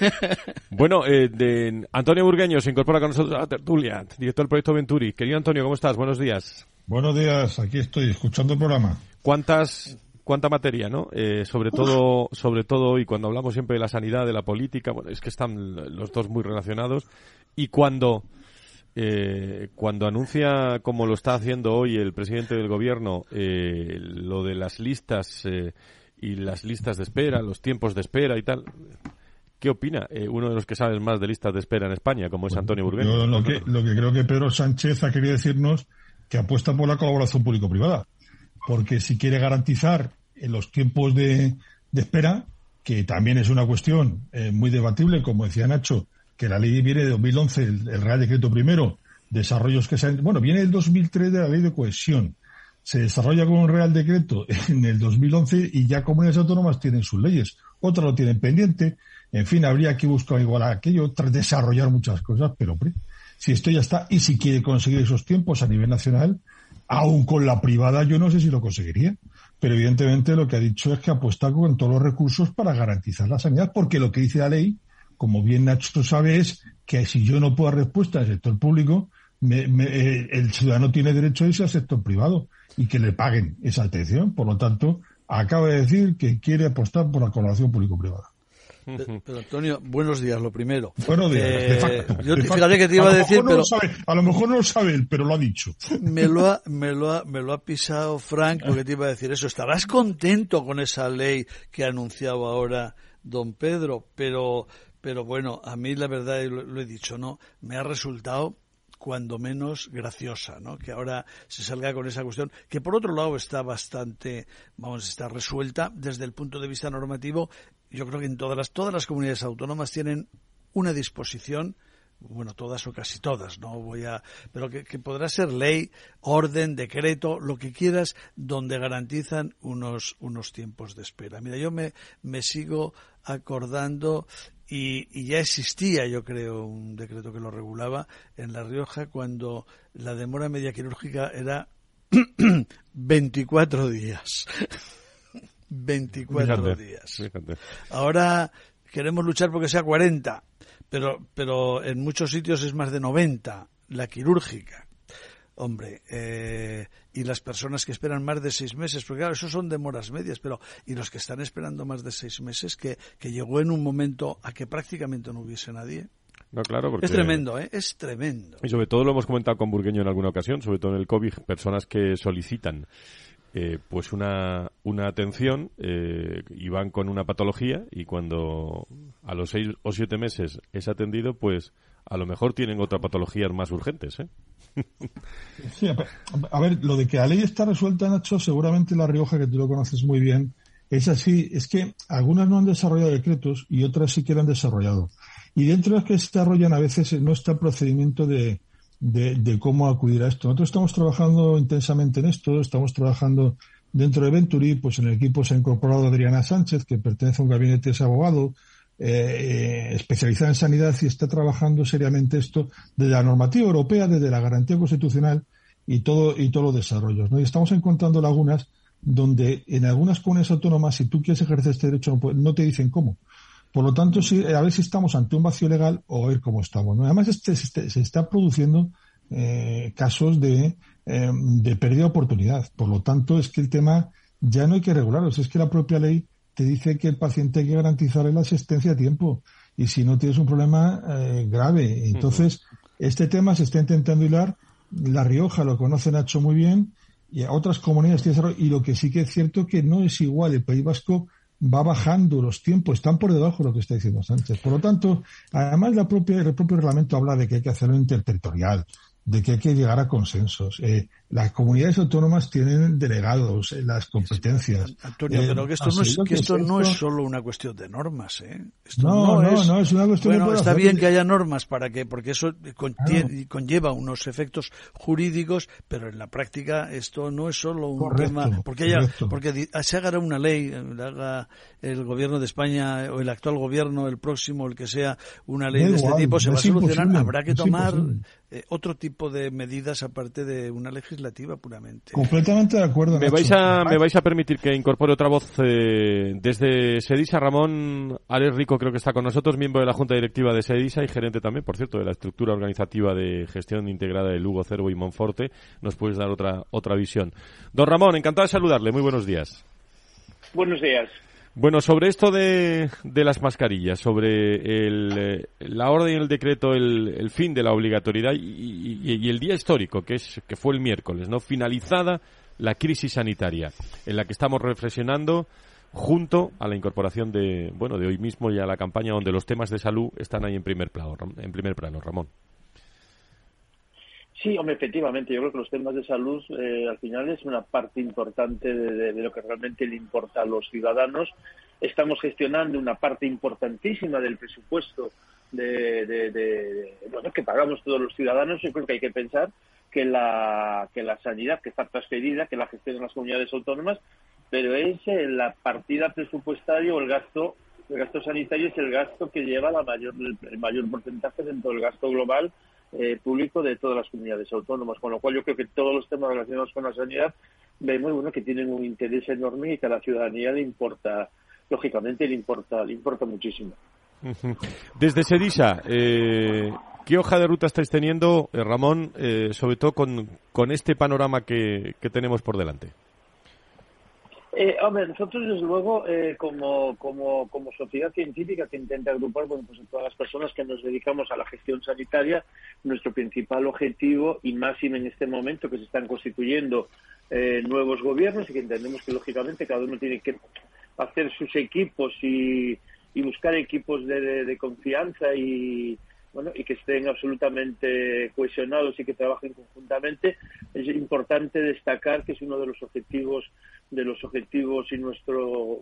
bueno, eh, de Antonio Burgueño se incorpora con nosotros a la tertulia, director del proyecto Venturi. Querido Antonio, ¿cómo estás? Buenos días. Buenos días, aquí estoy escuchando el programa. ¿Cuántas cuánta materia, ¿no? Eh, sobre todo, sobre todo, y cuando hablamos siempre de la sanidad, de la política, bueno, es que están los dos muy relacionados. Y cuando eh, cuando anuncia, como lo está haciendo hoy el presidente del gobierno, eh, lo de las listas eh, y las listas de espera, los tiempos de espera y tal, ¿qué opina uno de los que sabe más de listas de espera en España, como es Antonio Burgueño? lo, que, lo que creo que Pedro Sánchez ha querido decirnos que apuesta por la colaboración público-privada, porque si quiere garantizar los tiempos de, de espera, que también es una cuestión muy debatible, como decía Nacho, que la ley viene de 2011, el, Real Decreto primero, desarrollos que se han, bueno, viene el 2003 de la ley de cohesión, se desarrolla con un Real Decreto en el 2011 y ya comunidades autónomas tienen sus leyes, otras lo tienen pendiente, en fin, habría que buscar igual aquello, desarrollar muchas cosas, pero hombre, si esto ya está y si quiere conseguir esos tiempos a nivel nacional, aún con la privada yo no sé si lo conseguiría. Pero evidentemente lo que ha dicho es que apuesta con todos los recursos para garantizar la sanidad, porque lo que dice la ley como bien Nacho sabe, es que si yo no puedo dar respuesta al sector público, eh, el ciudadano tiene derecho a irse al sector privado y que le paguen esa atención. Por lo tanto, acaba de decir que quiere apostar por la colaboración público-privada. Pero, Antonio, buenos días, lo primero. Buenos días. Eh, yo fíjate que te iba a, decir, pero... a lo mejor no lo sabe él, pero lo ha dicho. Me lo ha, me lo ha, me lo ha pisado Frank porque te iba a decir eso. Estarás contento con esa ley que ha anunciado ahora don Pedro, pero pero bueno, a mí la verdad, lo, he dicho, ¿no? Me ha resultado cuando menos graciosa, ¿no? Que ahora se salga con esa cuestión, que por otro lado está bastante, vamos, está resuelta desde el punto de vista normativo. Yo creo que en todas las, todas las comunidades autónomas tienen una disposición bueno, todas o casi todas, no voy a, pero que, podrá ser ley, orden, decreto, lo que quieras, donde garantizan unos, unos tiempos de espera. Mira, yo me, me sigo acordando y, ya existía, yo creo, un decreto que lo regulaba en La Rioja cuando la demora media quirúrgica era 24 días. 24 días. Ahora queremos luchar porque sea 40, pero, pero en muchos sitios es más de 90 la quirúrgica. Hombre, eh, y las personas que esperan más de seis meses, porque claro, eso son demoras medias, pero y los que están esperando más de seis meses, que, que llegó en un momento a que prácticamente no hubiese nadie. No, claro, porque... Es tremendo, ¿eh? Es tremendo. Y sobre todo lo hemos comentado con Burgueño en alguna ocasión, sobre todo en el COVID, personas que solicitan eh, pues una, una atención eh, y van con una patología y cuando a los seis o siete meses es atendido, pues a lo mejor tienen otra patología más urgentes. ¿eh? A ver, lo de que la ley está resuelta, Nacho, seguramente La Rioja, que tú lo conoces muy bien, es así. Es que algunas no han desarrollado decretos y otras sí que lo han desarrollado. Y dentro de los que se desarrollan a veces no está el procedimiento de, de, cómo acudir a esto. Nosotros estamos trabajando intensamente en esto, estamos trabajando dentro de Venturi, pues en el equipo se ha incorporado Adriana Sánchez, que pertenece a un gabinete, es abogado, eh, eh, especializada en sanidad y está trabajando seriamente esto desde la normativa europea, desde la garantía constitucional y todo y todos los desarrollos. ¿no? Y estamos encontrando lagunas donde en algunas comunidades autónomas, si tú quieres ejercer este derecho, no, no te dicen cómo. Por lo tanto, sí, a ver si estamos ante un vacío legal o a ver cómo estamos. Además, este, este, se está produciendo eh, casos de, eh, de pérdida de oportunidad. Por lo tanto, es que el tema ya no hay que regularlo. Es que la propia ley te dice que el paciente hay que garantizarle la asistencia a tiempo. Y si no tienes un problema eh, grave. Entonces, este tema se está intentando hilar. La Rioja lo conoce Nacho muy bien y a otras comunidades y lo que sí que es cierto que no es igual el País Vasco va bajando los tiempos, están por debajo de lo que está diciendo Sánchez. Por lo tanto, además la propia, el propio reglamento habla de que hay que hacerlo interterritorial, de que hay que llegar a consensos. Eh, las comunidades autónomas tienen delegados en las competencias. Antonio, eh, pero que esto, no es, que esto no es solo una cuestión de normas, ¿eh? no, no, no, es, una cuestión bueno, está bien que haya normas para que, porque eso conlleva unos efectos jurídicos, pero en la práctica esto no es solo un tema, porque haya, porque se haga una ley, haga el gobierno de España o el actual gobierno, el próximo, el que sea, una ley de este tipo, se va a solucionar, habrá que tomar eh, otro tipo de medidas aparte de una legislativa puramente. Completamente de acuerdo. Me vais a me vais a permitir que incorpore otra voz eh, desde Sedisa. Ramón Alex Rico creo que está con nosotros, miembro de la Junta Directiva de Sedisa y gerente también, por cierto, de la estructura organizativa de gestión integrada de Lugo, Cervo y Monforte. Nos puedes dar otra otra visión. Don Ramón, encantado de saludarle. Muy buenos días. Buenos días. Bueno, sobre esto de, de las mascarillas, sobre el, eh, la orden y el decreto, el, fin de la obligatoriedad y, y, el día histórico, que, es, que fue el miércoles, ¿no? Finalizada la crisis sanitaria, en la que estamos reflexionando junto a la incorporación de, bueno, de hoy mismo y a la campaña donde los temas de salud están ahí en primer plano, en primer plano, Ramón. Sí, hombre, efectivamente, yo creo que los temas de salud eh, al final es una parte importante de, lo que realmente le importa a los ciudadanos. Estamos gestionando una parte importantísima del presupuesto de, bueno, que pagamos todos los ciudadanos. Yo creo que hay que pensar que la, que la sanidad, que está transferida, que la gestión de las comunidades autónomas, pero es eh, la partida presupuestaria o el gasto el gasto sanitario es el gasto que lleva la mayor, el mayor porcentaje dentro del gasto global eh, público de todas las comunidades autónomas, con lo cual yo creo que todos los temas relacionados con la sanidad vemos bueno que tienen un interés enorme y que a la ciudadanía le importa, lógicamente le importa, le importa muchísimo. Desde Sedisa, eh, ¿qué hoja de ruta estáis teniendo, eh, Ramón, sobre todo con este panorama que tenemos por delante? Eh, hombre, nosotros desde luego eh, como, como, como sociedad científica que intenta agrupar bueno, pues a todas las personas que nos dedicamos a la gestión sanitaria, nuestro principal objetivo y máximo en este momento que se están constituyendo eh, nuevos gobiernos y que entendemos que lógicamente cada uno tiene que hacer sus equipos y, y buscar equipos de, de confianza y, bueno, y que estén absolutamente cohesionados y que trabajen conjuntamente, es importante destacar que es uno de los objetivos de los objetivos y nuestro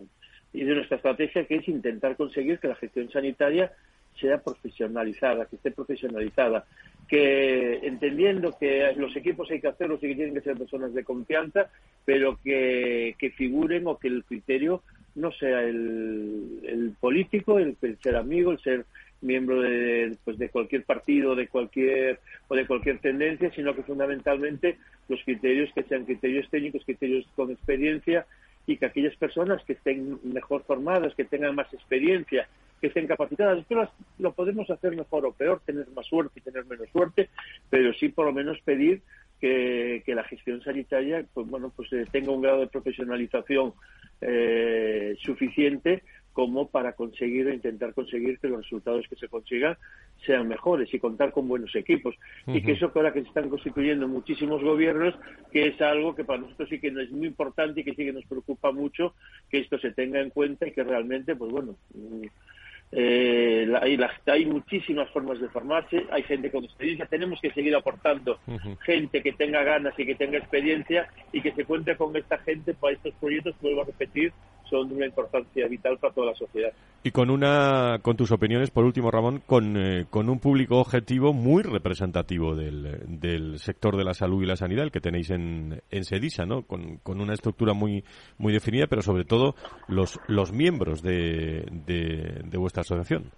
y de nuestra estrategia que es intentar conseguir que la gestión sanitaria sea profesionalizada, que esté profesionalizada, que entendiendo que los equipos hay que hacerlos y que tienen que ser personas de confianza, pero que, que figuren o que el criterio no sea el, el político, el, el ser amigo, el ser miembro de, pues de cualquier partido de cualquier o de cualquier tendencia sino que fundamentalmente los criterios que sean criterios técnicos criterios con experiencia y que aquellas personas que estén mejor formadas que tengan más experiencia que estén capacitadas. Pero lo podemos hacer mejor o peor tener más suerte y tener menos suerte pero sí por lo menos pedir que, que la gestión sanitaria pues bueno pues eh, tenga un grado de profesionalización eh, suficiente como para conseguir o intentar conseguir que los resultados que se consigan sean mejores y contar con buenos equipos. Y que eso que ahora que se están constituyendo muchísimos gobiernos, que es algo que para nosotros sí que es muy importante y que sí que nos preocupa mucho que esto se tenga en cuenta y que realmente, pues bueno, mm, eh, hay, hay, muchísimas formas de formarse, hay gente con experiencia, tenemos que seguir aportando gente que tenga ganas y que tenga experiencia y que se cuente con esta gente para estos proyectos, vuelvo a repetir, son de una importancia vital para toda la sociedad. Y con una, con tus opiniones, por último, Ramón, con, eh, con un público objetivo muy representativo del, del, sector de la salud y la sanidad, el que tenéis en, en Sedisa, ¿no? Con, con una estructura muy, muy definida, pero sobre todo los, los miembros de, de, vuestra asociación.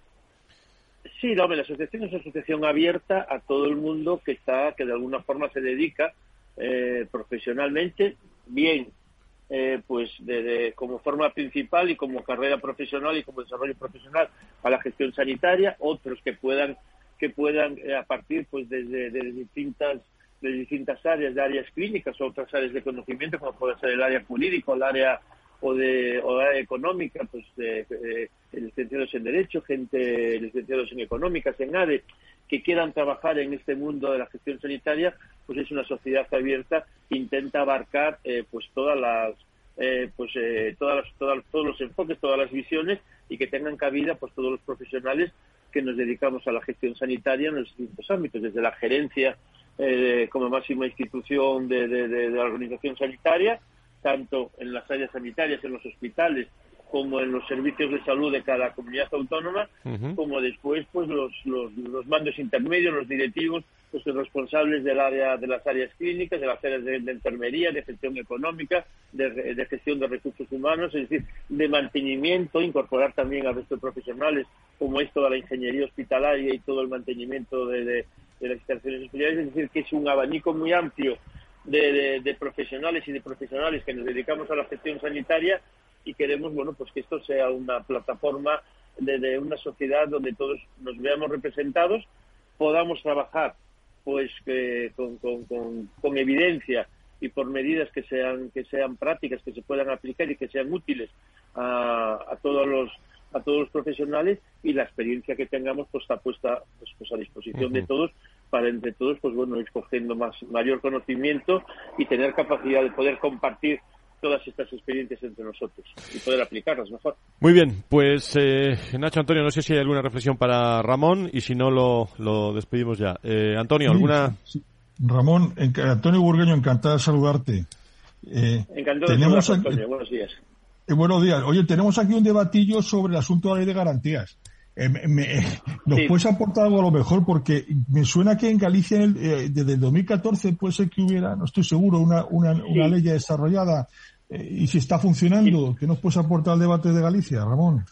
Sí, la, la asociación es una asociación abierta a todo el mundo que está, que de alguna forma se dedica eh, profesionalmente, bien eh, pues de, como forma principal y como carrera profesional y como desarrollo profesional a la gestión sanitaria, otros que puedan que puedan eh, a partir pues desde de distintas de distintas áreas, de áreas clínicas o otras áreas de conocimiento, como puede ser el área jurídico, el área o de o área económica, pues eh, licenciados en Derecho, gente licenciados en Económicas, en ADE, que quieran trabajar en este mundo de la gestión sanitaria, pues es una sociedad abierta que intenta abarcar eh, pues todas las eh, pues eh, todas, todas, todos los enfoques, todas las visiones y que tengan cabida pues todos los profesionales que nos dedicamos a la gestión sanitaria en los distintos ámbitos, desde la gerencia como máxima institución de, de la organización sanitaria, tanto en las áreas sanitarias, en los hospitales, como en los servicios de salud de cada comunidad autónoma, como después pues los, los, los, mandos intermedios, los directivos, pues los responsables del área de las áreas clínicas, de las áreas de, enfermería, de gestión económica, de, gestión de recursos humanos, es decir, de mantenimiento, incorporar también a estos profesionales, como es toda la ingeniería hospitalaria y todo el mantenimiento de, de las instalaciones hospitalarias, es decir, que es un abanico muy amplio de, de, profesionales y de profesionales que nos dedicamos a la gestión sanitaria y queremos bueno pues que esto sea una plataforma de, una sociedad donde todos nos veamos representados podamos trabajar pues con, con, con, evidencia y por medidas que sean que sean prácticas que se puedan aplicar y que sean útiles a, a todos los a todos los profesionales y la experiencia que tengamos pues está puesta pues, pues a disposición de todos para entre todos pues bueno ir cogiendo más mayor conocimiento y tener capacidad de poder compartir todas estas experiencias entre nosotros y poder aplicarlas mejor. Muy bien, pues eh, Nacho Antonio, no sé si hay alguna reflexión para Ramón y si no lo, lo despedimos ya. Eh, Antonio, ¿alguna...? Ramón, Antonio Burgueño, encantado de saludarte. Eh, encantado de tenemos Antonio, buenos días. Eh, buenos días. Oye, tenemos aquí un debatillo sobre el asunto de la ley de garantías. Eh, ¿Nos puedes aportar algo a lo mejor? Porque me suena que en Galicia desde el 2014 puede ser que hubiera, no estoy seguro, una, una, una ley desarrollada eh, y si está funcionando, ¿qué nos puedes aportar al debate de Galicia, Ramón?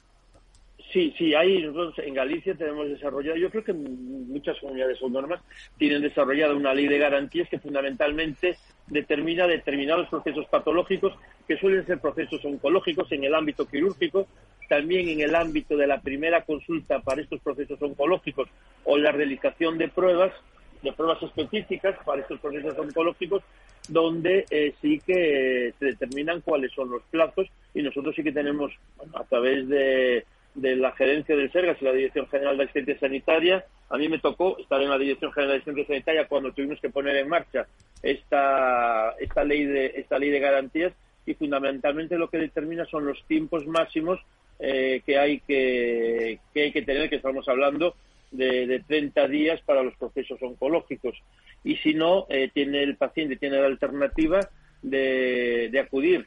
Sí, sí, ahí en Galicia tenemos desarrollado, yo creo que muchas comunidades autónomas tienen desarrollado una ley de garantías que fundamentalmente determina determinados procesos patológicos que suelen ser procesos oncológicos en el ámbito quirúrgico, también en el ámbito de la primera consulta para estos procesos oncológicos o la realización de pruebas, de pruebas específicas para estos procesos oncológicos donde eh, sí que se determinan cuáles son los plazos y nosotros sí que tenemos, a través de, la gerencia del SERGAS y la Dirección General de Asistencia Sanitaria, a mí me tocó estar en la Dirección General de Asistencia Sanitaria cuando tuvimos que poner en marcha esta, esta, ley, de, esta ley de garantías y fundamentalmente lo que determina son los tiempos máximos eh, que, hay que, que hay que tener, que estamos hablando de, de 30 días para los procesos oncológicos. Y si no, eh, tiene el paciente tiene la alternativa de, acudir,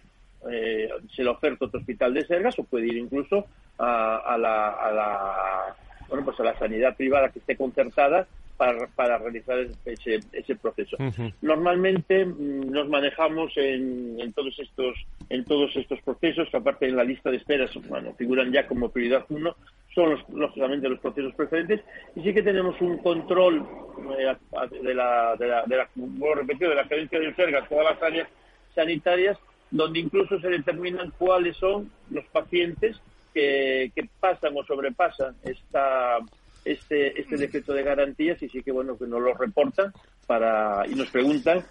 eh, se le oferta otro hospital de Sergas o puede ir incluso a, a, la, a, la, bueno, pues a la sanidad privada que esté concertada para, para realizar ese, ese proceso. Normalmente mm, nos manejamos en, en, todos estos en todos estos procesos, que aparte en la lista de esperas bueno, figuran ya como prioridad uno, son los, lógicamente los procesos preferentes y sí que tenemos un control eh, de la, de la, de la, de la gerencia CERGA, todas las áreas sanitarias, donde incluso se determinan cuáles son los pacientes que, que pasan o sobrepasan esta este, este decreto de garantías y sí que bueno que nos lo reportan para y nos preguntan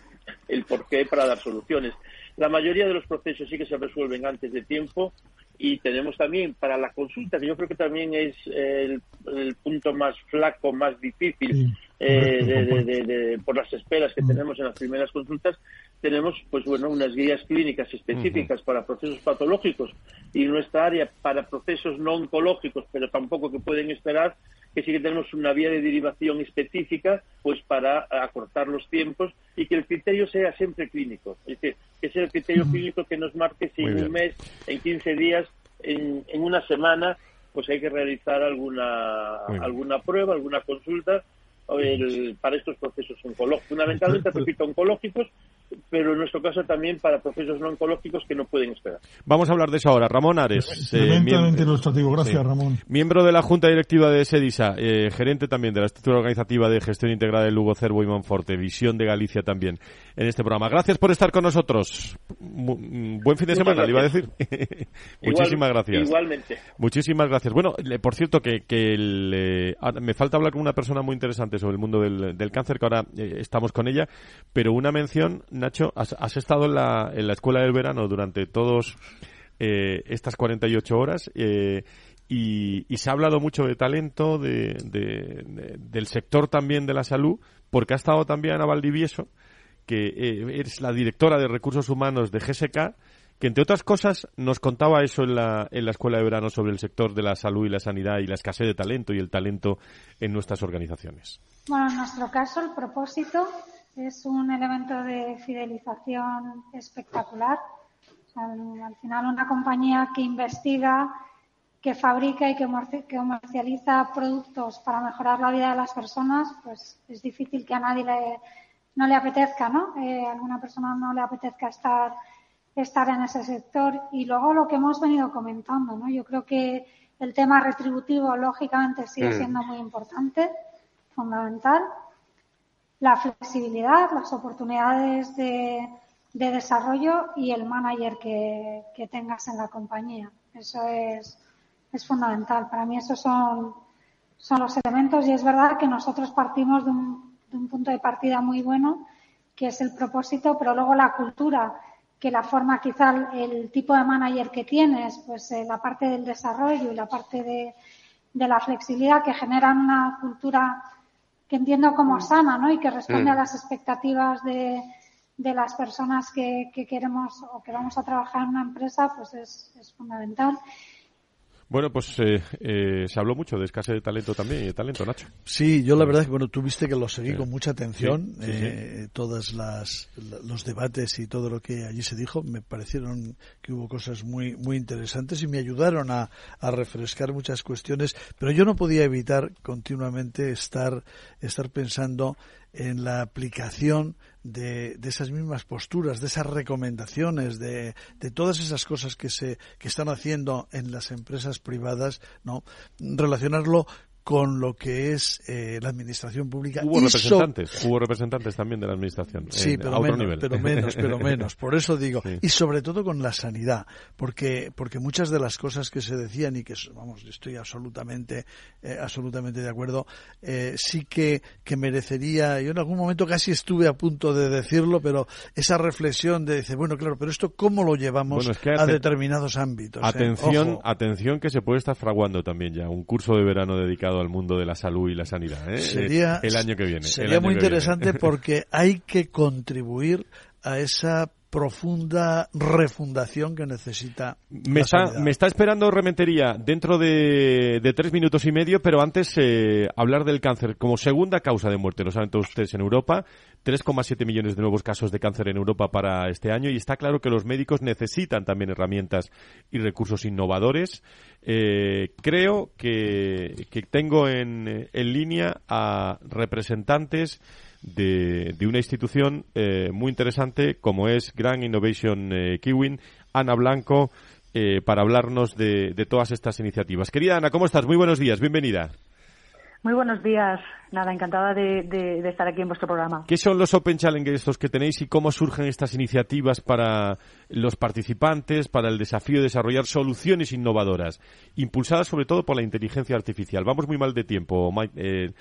el por qué para dar soluciones. La mayoría de los procesos sí que se resuelven antes de tiempo y tenemos también para la consulta, que yo creo que también es el, punto más flaco, más difícil eh, por las esperas que tenemos en las primeras consultas, tenemos pues bueno unas guías clínicas específicas para procesos patológicos y nuestra área para procesos no oncológicos, pero tampoco que pueden esperar, que sí que tenemos una vía de derivación específica pues para acortar los tiempos y que el criterio sea siempre clínico. Es decir, que sea el criterio clínico que nos marque si en un mes, en 15 días, en, en una semana, pues hay que realizar alguna, alguna prueba, alguna consulta para estos procesos oncológicos. Fundamentalmente, repito, oncológicos, pero en nuestro caso también para procesos no oncológicos que no pueden esperar. Vamos a hablar de eso ahora. Ramón Ares. Eh, Gracias, Ramón. Miembro de la Junta Directiva de SEDISA, eh, gerente también de la estructura organizativa de gestión integrada de Lugo Cervo y Monforte, Visión de Galicia también en este programa. Gracias por estar con nosotros. Mm, buen fin de semana, le iba a decir. Muchísimas gracias. Igualmente. Muchísimas gracias. Bueno, por cierto, que, que ah, me falta hablar con una persona muy interesante sobre el mundo del, del cáncer, que ahora eh, estamos con ella, pero una mención Nacho, has, estado en la, en la escuela del verano durante todas eh, estas 48 horas eh, y, se ha hablado mucho de talento, de, del sector también de la salud, porque ha estado también Ana Valdivieso, que eh, es la directora de recursos humanos de GSK, que entre otras cosas nos contaba eso en la, en la escuela de verano sobre el sector de la salud y la sanidad y la escasez de talento y el talento en nuestras organizaciones. Bueno, en nuestro caso el propósito es un elemento de fidelización espectacular. al final, una compañía que investiga, que fabrica y que comercializa productos para mejorar la vida de las personas, pues es difícil que a nadie le, no le apetezca, ¿no? Eh, a alguna persona no le apetezca estar, estar en ese sector. Y luego lo que hemos venido comentando, ¿no? Yo creo que el tema retributivo, lógicamente, sigue mm. siendo muy importante, fundamental la flexibilidad, las oportunidades de, desarrollo y el manager que, tengas en la compañía. Eso es, fundamental. Para mí esos son, son los elementos y es verdad que nosotros partimos de un, de un punto de partida muy bueno, que es el propósito, pero luego la cultura, que la forma quizá el tipo de manager que tienes, pues eh, la parte del desarrollo y la parte de la flexibilidad que generan una cultura que entiendo como mm. sana, ¿no? Y que responde a mm. las expectativas de, de las personas que, que, queremos o que vamos a trabajar en una empresa, pues es, es fundamental. Bueno, pues eh, eh, se habló mucho de escasez de talento también y de talento, Nacho. Sí, yo la verdad es que bueno, tuviste que lo seguí con mucha atención, eh, todas las los debates y todo lo que allí se dijo, me parecieron que hubo cosas muy muy interesantes y me ayudaron a, a refrescar muchas cuestiones, pero yo no podía evitar continuamente estar estar pensando en la aplicación de, de, esas mismas posturas, de esas recomendaciones, de, de, todas esas cosas que se que están haciendo en las empresas privadas, ¿no? Relacionarlo con lo que es eh, la administración pública. Hubo representantes, hubo representantes también de la administración. Sí, pero, menos, pero menos, pero menos. Por eso digo, y sobre todo con la sanidad, porque porque muchas de las cosas que se decían y que vamos, estoy absolutamente eh, absolutamente de acuerdo, eh, sí que que merecería. Yo en algún momento casi estuve a punto de decirlo, pero esa reflexión de decir, bueno, claro, pero esto cómo lo llevamos a determinados ámbitos. Atención, atención que se puede estar fraguando también ya un curso de verano dedicado al mundo de la salud y la sanidad ¿eh? sería, el año que viene. Sería muy interesante porque hay que contribuir a esa profunda refundación que necesita. Me, está, me está esperando Rementería dentro de, tres minutos y medio, pero antes eh, hablar del cáncer como segunda causa de muerte. Lo saben todos ustedes en Europa. 3,7 millones de nuevos casos de cáncer en Europa para este año y está claro que los médicos necesitan también herramientas y recursos innovadores. Eh, creo que, que tengo en, en línea a representantes de, una institución eh, muy interesante como es Grand Innovation eh, Kiwin, Ana Blanco, eh, para hablarnos de, todas estas iniciativas. Querida Ana, ¿cómo estás? Muy buenos días, bienvenida. Muy buenos días. Nada, encantada de, estar aquí en vuestro programa. ¿Qué son los Open Challenge estos que tenéis y cómo surgen estas iniciativas para los participantes, para el desafío de desarrollar soluciones innovadoras, impulsadas sobre todo por la inteligencia artificial? Vamos muy mal de tiempo, eh,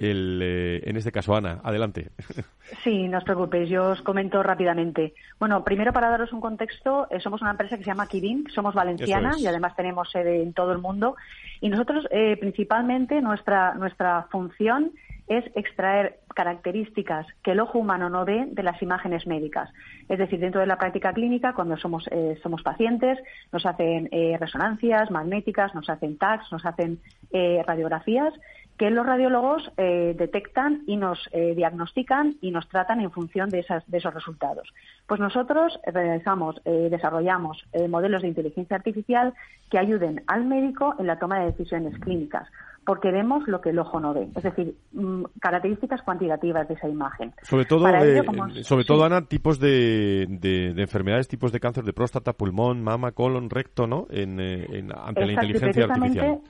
eh, en este caso, Ana, adelante. Sí, no os preocupéis, yo os comento rápidamente. Bueno, primero para daros un contexto, eh, somos una empresa que se llama Kirin, somos valenciana y además tenemos sede en todo el mundo. Y nosotros, principalmente, nuestra, nuestra función es extraer características que el ojo humano no ve de las imágenes médicas. Es decir, dentro de la práctica clínica, cuando somos, eh, somos pacientes, nos hacen eh, resonancias magnéticas, nos hacen TACs, nos hacen eh, radiografías, que los radiólogos detectan y nos diagnostican y nos tratan en función de, esas, de esos resultados. Pues nosotros realizamos, desarrollamos modelos de inteligencia artificial que ayuden al médico en la toma de decisiones clínicas porque vemos lo que el ojo no ve, es decir, mm, características cuantitativas de esa imagen. Sobre todo, eh, sobre todo Ana, tipos de, de, enfermedades, tipos de cáncer de próstata, pulmón, mama, colon, recto, ¿no? En, eh, ante la inteligencia artificial.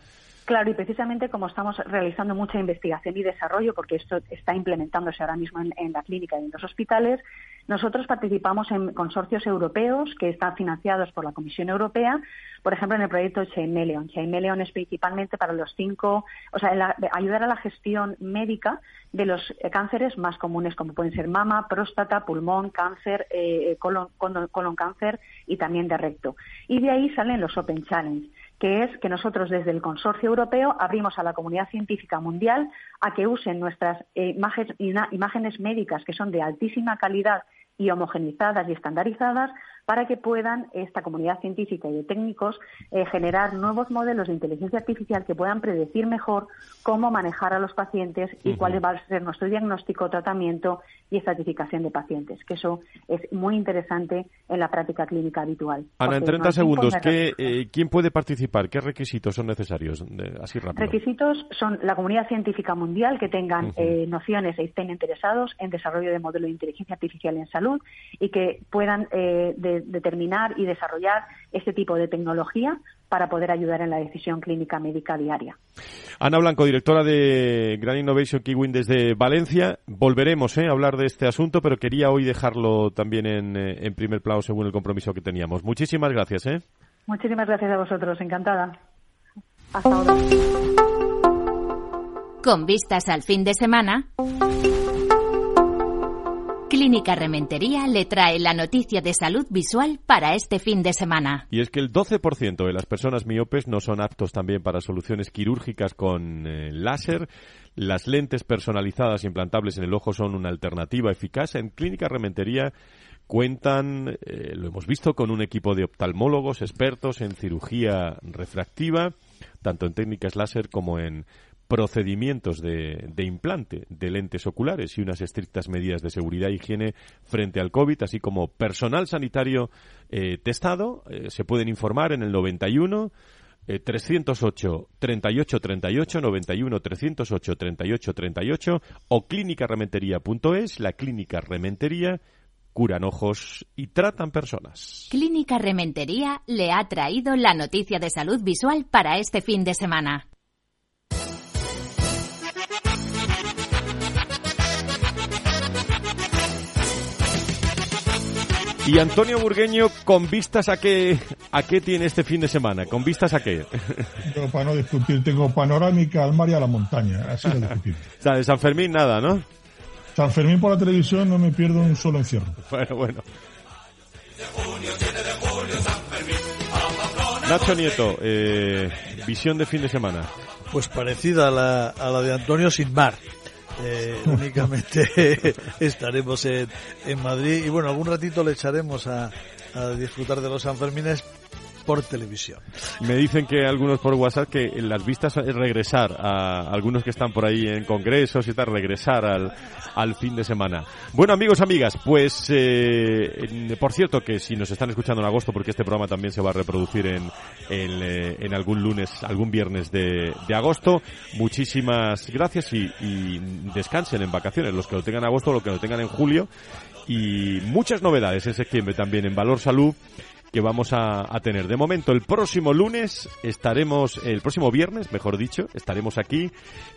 Claro, y precisamente como estamos realizando mucha investigación y desarrollo, porque esto está implementándose ahora mismo en, la clínica y en los hospitales, nosotros participamos en consorcios europeos que están financiados por la Comisión Europea, por ejemplo, en el proyecto Chainmeleon. Chainmeleon es principalmente para los cinco, o sea, ayudar a la gestión médica de los cánceres más comunes, como pueden ser mama, próstata, pulmón, cáncer, eh, colon, colon cáncer y también de recto. Y de ahí salen los Open Challenge que es que nosotros desde el Consorcio Europeo abrimos a la comunidad científica mundial a que usen nuestras eh, imágenes médicas que son de altísima calidad y homogenizadas y estandarizadas para que puedan esta comunidad científica y de técnicos eh, generar nuevos modelos de inteligencia artificial que puedan predecir mejor cómo manejar a los pacientes y cuál va a ser nuestro diagnóstico, tratamiento y estratificación de pacientes, que eso es muy interesante en la práctica clínica habitual. Ana, en 30 segundos, eh, ¿quién puede participar? ¿Qué requisitos son necesarios? así rápido. Requisitos son la comunidad científica mundial que tengan eh, nociones e estén interesados en desarrollo de modelo de inteligencia artificial en salud y que puedan de determinar y desarrollar este tipo de tecnología para poder ayudar en la decisión clínica médica diaria. Ana Blanco, directora de Gran Innovation Kiwin desde Valencia. Volveremos eh, a hablar de este asunto, pero quería hoy dejarlo también en, eh, en primer plano según el compromiso que teníamos. Muchísimas gracias. ¿eh? Muchísimas gracias a vosotros, encantada. Hasta ahora. Con vistas al fin de semana. Clínica Rementería le trae la noticia de salud visual para este fin de semana. Y es que el 12% de las personas miopes no son aptos también para soluciones quirúrgicas con eh, láser. Las lentes personalizadas implantables en el ojo son una alternativa eficaz. En Clínica Rementería cuentan, eh, lo hemos visto, con un equipo de oftalmólogos expertos en cirugía refractiva, tanto en técnicas láser como en procedimientos de, implante de lentes oculares y unas estrictas medidas de seguridad e higiene frente al COVID, así como personal sanitario eh, testado. Eh, se pueden informar en el 91 308 38 38 91 308 38 38 o clínicarementería.es, la clínica Rementería curan ojos y tratan personas. Clínica Rementería le ha traído la noticia de salud visual para este fin de semana. Y Antonio Burgueño, ¿con vistas a qué, a qué tiene este fin de semana? ¿Con vistas a qué? Yo, para no discutir, tengo panorámica al mar y a la montaña. Así de discutir. o sea, de San Fermín nada, ¿no? San Fermín por la televisión no me pierdo un solo encierro. Bueno, bueno. Nacho Nieto, eh, visión de fin de semana. Pues parecida a la, a la de Antonio sin mar. Eh, únicamente estaremos en, en, Madrid y bueno, algún ratito le echaremos a, a disfrutar de los Sanfermines por televisión. Me dicen que algunos por WhatsApp que las vistas es regresar a algunos que están por ahí en congresos y tal, regresar al, al fin de semana. Bueno, amigos, amigas, pues eh, por cierto que si nos están escuchando en agosto, porque este programa también se va a reproducir en, en, eh, en algún lunes, algún viernes de, de agosto, muchísimas gracias y, y descansen en vacaciones, los que lo tengan en agosto, los que lo tengan en julio y muchas novedades en septiembre también en Valor Salud que vamos a, a, tener. De momento, el próximo lunes estaremos, el próximo viernes, mejor dicho, estaremos aquí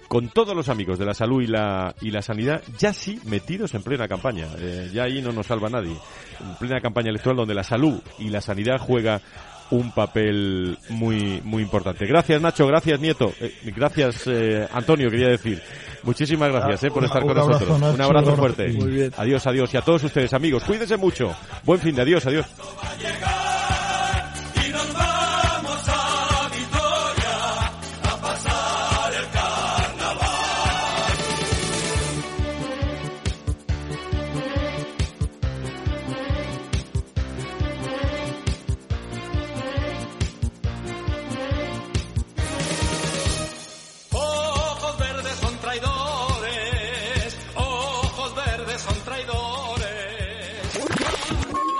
con todos los amigos de la salud y la, y la sanidad, ya sí metidos en plena campaña. Eh, ya ahí no nos salva nadie. En plena campaña electoral donde la salud y la sanidad juega un papel muy muy importante. Gracias Nacho, gracias Nieto, eh, gracias eh, Antonio, quería decir. Muchísimas gracias eh, por estar con nosotros. un abrazo fuerte. Adiós, adiós. Y a todos ustedes amigos, cuídense mucho. Buen fin de adiós, adiós.